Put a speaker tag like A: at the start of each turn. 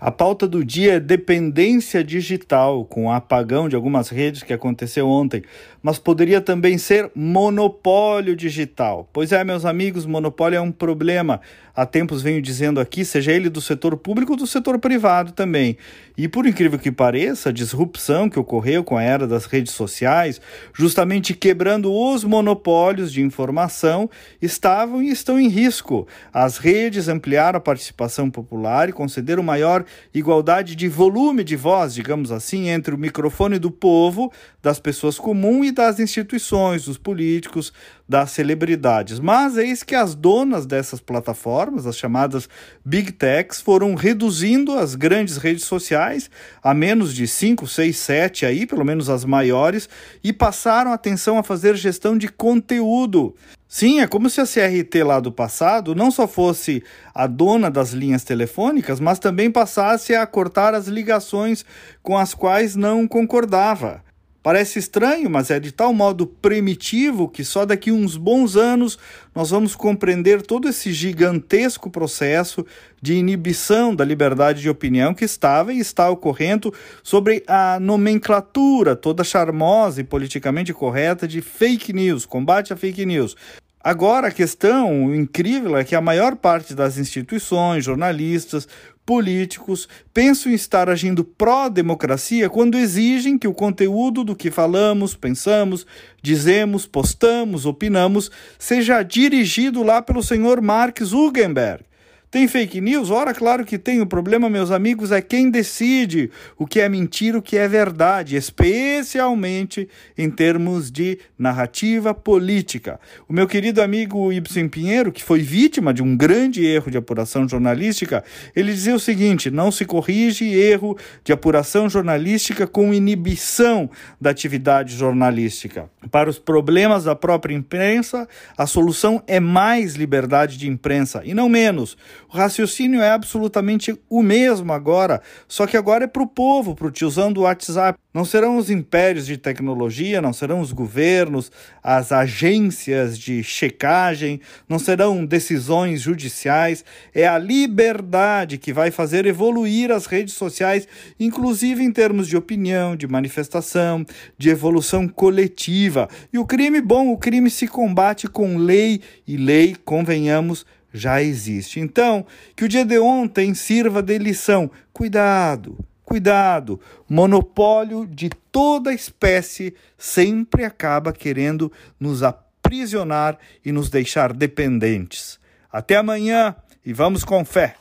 A: A pauta do dia é dependência digital, com o apagão de algumas redes que aconteceu ontem, mas poderia também ser monopólio digital. Pois é, meus amigos, monopólio é um problema. Há tempos venho dizendo aqui, seja ele do setor público ou do setor privado também. E por incrível que pareça, a disrupção que ocorreu com a era das redes sociais, justamente quebrando os monopólios de informação, estavam e estão em risco. As redes ampliaram a participação popular e concederam maior igualdade de volume de voz, digamos assim, entre o microfone do povo, das pessoas comuns e das instituições, dos políticos, das celebridades. Mas eis que as donas dessas plataformas, as chamadas Big Techs, foram reduzindo as grandes redes sociais a menos de 5, 6, 7 aí, pelo menos as maiores, e passaram atenção a fazer gestão de conteúdo. Sim, é como se a CRT lá do passado não só fosse a dona das linhas telefônicas, mas também passasse a cortar as ligações com as quais não concordava. Parece estranho, mas é de tal modo primitivo que só daqui uns bons anos nós vamos compreender todo esse gigantesco processo de inibição da liberdade de opinião que estava e está ocorrendo sobre a nomenclatura toda charmosa e politicamente correta de fake news, combate a fake news. Agora, a questão incrível é que a maior parte das instituições, jornalistas, políticos pensam estar agindo pró-democracia quando exigem que o conteúdo do que falamos, pensamos, dizemos, postamos, opinamos seja dirigido lá pelo senhor Mark Zuckerberg. Tem fake news? Ora, claro que tem. O problema, meus amigos, é quem decide o que é mentira, o que é verdade, especialmente em termos de narrativa política. O meu querido amigo Ibsen Pinheiro, que foi vítima de um grande erro de apuração jornalística, ele dizia o seguinte: não se corrige erro de apuração jornalística com inibição da atividade jornalística. Para os problemas da própria imprensa, a solução é mais liberdade de imprensa e não menos. O raciocínio é absolutamente o mesmo agora, só que agora é para o povo, para o tiozão do WhatsApp. Não serão os impérios de tecnologia, não serão os governos, as agências de checagem, não serão decisões judiciais. É a liberdade que vai fazer evoluir as redes sociais, inclusive em termos de opinião, de manifestação, de evolução coletiva. E o crime, bom, o crime se combate com lei, e lei, convenhamos, já existe. Então, que o dia de ontem sirva de lição. Cuidado, cuidado. Monopólio de toda espécie sempre acaba querendo nos aprisionar e nos deixar dependentes. Até amanhã e vamos com fé.